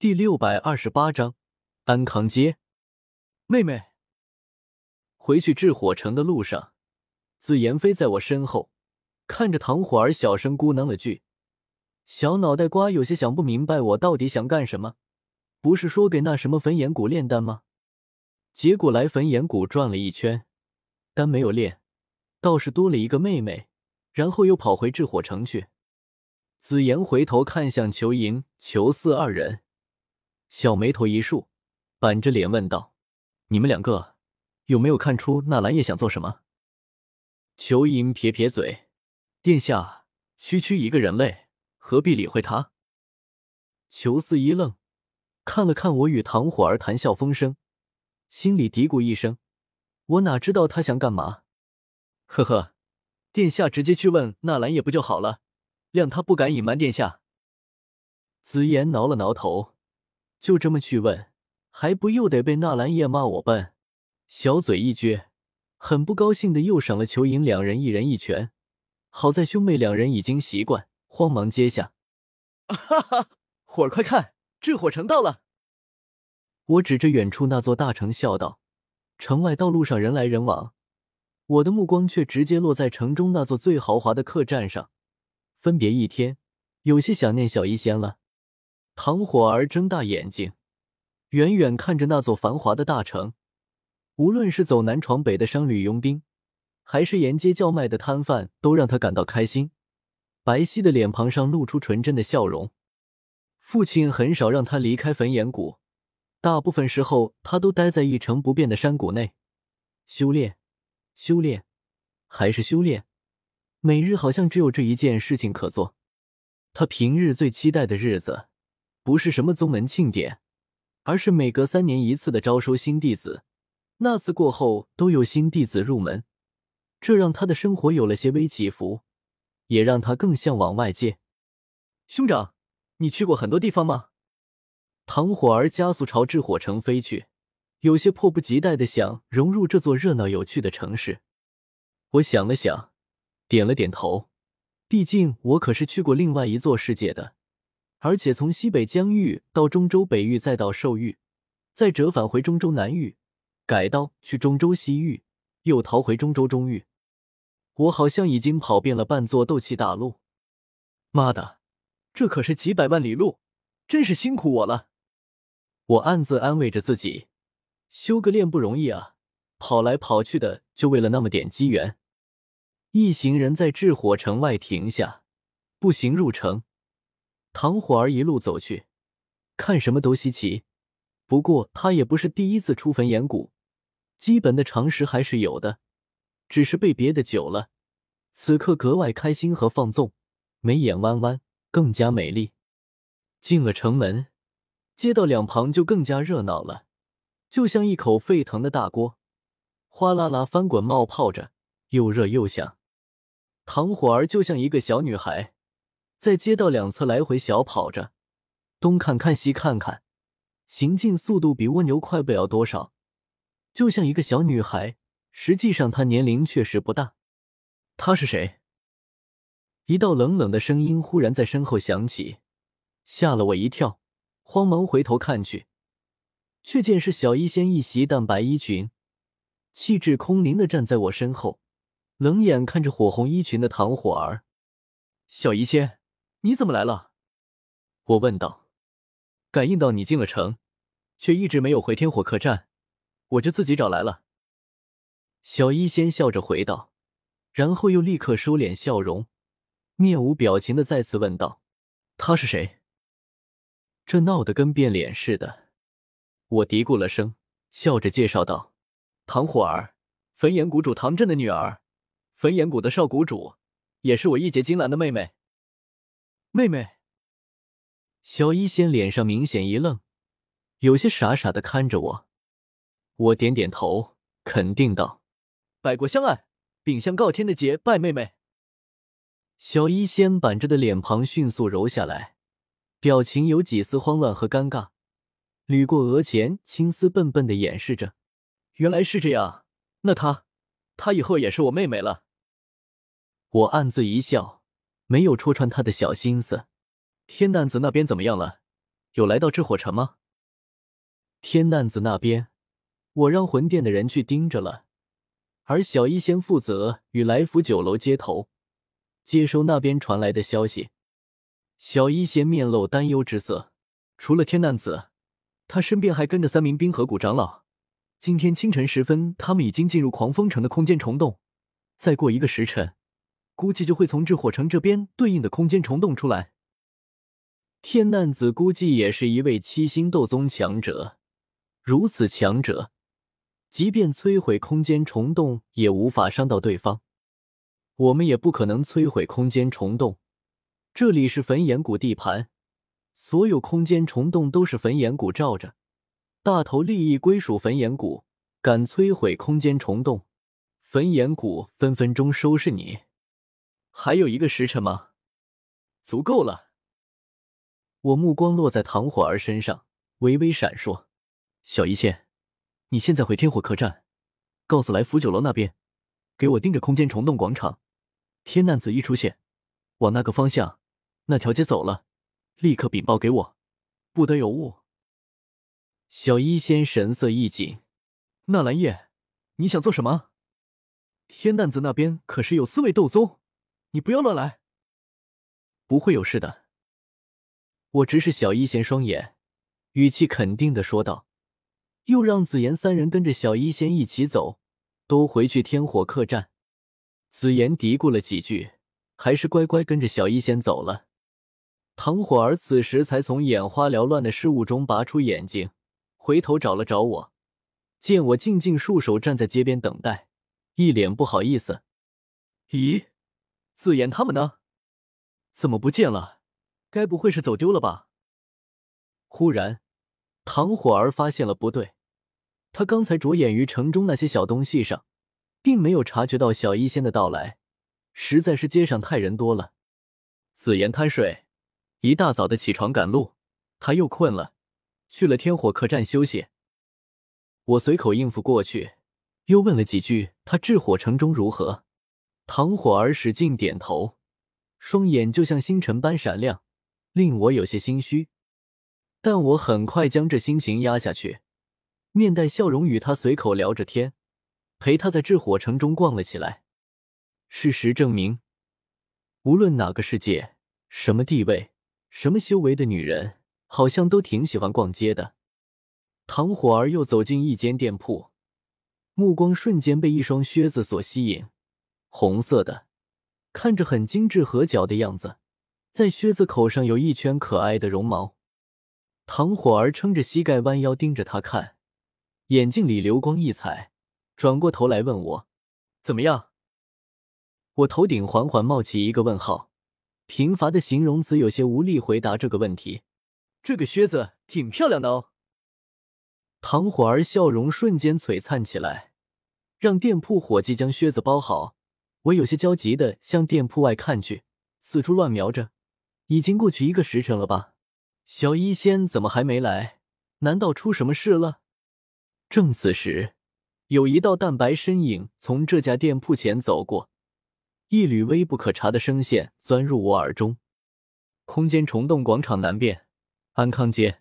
第六百二十八章安康街。妹妹，回去治火城的路上，紫妍飞在我身后，看着唐火儿，小声咕囔了句：“小脑袋瓜有些想不明白，我到底想干什么？不是说给那什么焚炎谷炼丹吗？结果来焚炎谷转了一圈，丹没有炼，倒是多了一个妹妹，然后又跑回治火城去。”紫妍回头看向裘莹、裘四二人，小眉头一竖，板着脸问道：“你们两个有没有看出纳兰叶想做什么？”裘银撇撇嘴：“殿下，区区一个人类，何必理会他？”裘四一愣，看了看我与唐火儿谈笑风生，心里嘀咕一声：“我哪知道他想干嘛？”呵呵，殿下直接去问纳兰叶不就好了？谅他不敢隐瞒殿下。紫妍挠了挠头，就这么去问，还不又得被纳兰叶骂我笨？小嘴一撅，很不高兴的又赏了裘莹两人一人一拳。好在兄妹两人已经习惯，慌忙接下。哈哈，火儿快看，这火城到了！我指着远处那座大城笑道：“城外道路上人来人往，我的目光却直接落在城中那座最豪华的客栈上。”分别一天，有些想念小医仙了。唐火儿睁大眼睛，远远看着那座繁华的大城。无论是走南闯北的商旅佣兵，还是沿街叫卖的摊贩，都让他感到开心。白皙的脸庞上露出纯真的笑容。父亲很少让他离开焚炎谷，大部分时候他都待在一成不变的山谷内，修炼，修炼，还是修炼。每日好像只有这一件事情可做。他平日最期待的日子，不是什么宗门庆典，而是每隔三年一次的招收新弟子。那次过后，都有新弟子入门，这让他的生活有了些微起伏，也让他更向往外界。兄长，你去过很多地方吗？唐火儿加速朝炽火城飞去，有些迫不及待的想融入这座热闹有趣的城市。我想了想。点了点头，毕竟我可是去过另外一座世界的，而且从西北疆域到中州北域，再到兽域，再折返回中州南域，改道去中州西域，又逃回中州中域，我好像已经跑遍了半座斗气大陆。妈的，这可是几百万里路，真是辛苦我了。我暗自安慰着自己，修个炼不容易啊，跑来跑去的就为了那么点机缘。一行人在炽火城外停下，步行入城。唐火儿一路走去，看什么都稀奇。不过他也不是第一次出焚岩谷，基本的常识还是有的，只是被憋的久了，此刻格外开心和放纵，眉眼弯弯，更加美丽。进了城门，街道两旁就更加热闹了，就像一口沸腾的大锅，哗啦啦翻滚冒泡着，又热又响。唐火儿就像一个小女孩，在街道两侧来回小跑着，东看看西看看，行进速度比蜗牛快不了多少。就像一个小女孩，实际上她年龄确实不大。她是谁？一道冷冷的声音忽然在身后响起，吓了我一跳，慌忙回头看去，却见是小医仙一袭淡白衣裙，气质空灵的站在我身后。冷眼看着火红衣裙的唐火儿，小医仙，你怎么来了？我问道。感应到你进了城，却一直没有回天火客栈，我就自己找来了。小医仙笑着回道，然后又立刻收敛笑容，面无表情的再次问道：“他是谁？”这闹得跟变脸似的。我嘀咕了声，笑着介绍道：“唐火儿，焚炎谷主唐震的女儿。”焚炎谷的少谷主，也是我一结金兰的妹妹。妹妹，小医仙脸上明显一愣，有些傻傻的看着我。我点点头，肯定道：“百国相爱，秉相告天的结拜妹妹。”小医仙板着的脸庞迅速柔下来，表情有几丝慌乱和尴尬，捋过额前青丝，笨笨的掩饰着。原来是这样，那她，她以后也是我妹妹了。我暗自一笑，没有戳穿他的小心思。天蛋子那边怎么样了？有来到这火城吗？天难子那边，我让魂殿的人去盯着了，而小医仙负责与来福酒楼接头，接收那边传来的消息。小医仙面露担忧之色，除了天难子，他身边还跟着三名冰河谷长老。今天清晨时分，他们已经进入狂风城的空间虫洞，再过一个时辰，估计就会从智火城这边对应的空间虫洞出来。天难子估计也是一位七星斗宗强者，如此强者，即便摧毁空间虫洞也无法伤到对方。我们也不可能摧毁空间虫洞，这里是焚炎谷地盘，所有空间虫洞都是焚炎谷罩着。大头利益归属焚炎谷，敢摧毁空间虫洞，焚炎谷分分钟收拾你。还有一个时辰吗？足够了。我目光落在唐火儿身上，微微闪烁。小医仙，你现在回天火客栈，告诉来福酒楼那边，给我盯着空间虫洞广场。天难子一出现，往那个方向，那条街走了，立刻禀报给我，不得有误。小医仙神色一紧：“纳兰叶，你想做什么？天蛋子那边可是有四位斗宗，你不要乱来。”“不会有事的。”我直视小医仙双眼，语气肯定的说道，又让紫妍三人跟着小医仙一起走，都回去天火客栈。紫妍嘀咕了几句，还是乖乖跟着小医仙走了。唐火儿此时才从眼花缭乱的事物中拔出眼睛。回头找了找我，见我静静束手站在街边等待，一脸不好意思。咦，紫言他们呢？怎么不见了？该不会是走丢了吧？忽然，唐火儿发现了不对，他刚才着眼于城中那些小东西上，并没有察觉到小医仙的到来。实在是街上太人多了。紫妍贪睡，一大早的起床赶路，他又困了。去了天火客栈休息，我随口应付过去，又问了几句他智火城中如何。唐火儿使劲点头，双眼就像星辰般闪亮，令我有些心虚。但我很快将这心情压下去，面带笑容与他随口聊着天，陪他在智火城中逛了起来。事实证明，无论哪个世界、什么地位、什么修为的女人。好像都挺喜欢逛街的。唐火儿又走进一间店铺，目光瞬间被一双靴子所吸引，红色的，看着很精致合脚的样子，在靴子口上有一圈可爱的绒毛。唐火儿撑着膝盖弯腰盯着他看，眼睛里流光溢彩，转过头来问我：“怎么样？”我头顶缓缓冒起一个问号，贫乏的形容词有些无力回答这个问题。这个靴子挺漂亮的哦。唐火儿笑容瞬间璀璨起来，让店铺伙计将靴子包好。我有些焦急的向店铺外看去，四处乱瞄着。已经过去一个时辰了吧？小医仙怎么还没来？难道出什么事了？正此时，有一道淡白身影从这家店铺前走过，一缕微不可察的声线钻入我耳中：空间虫洞广场南边。安康街。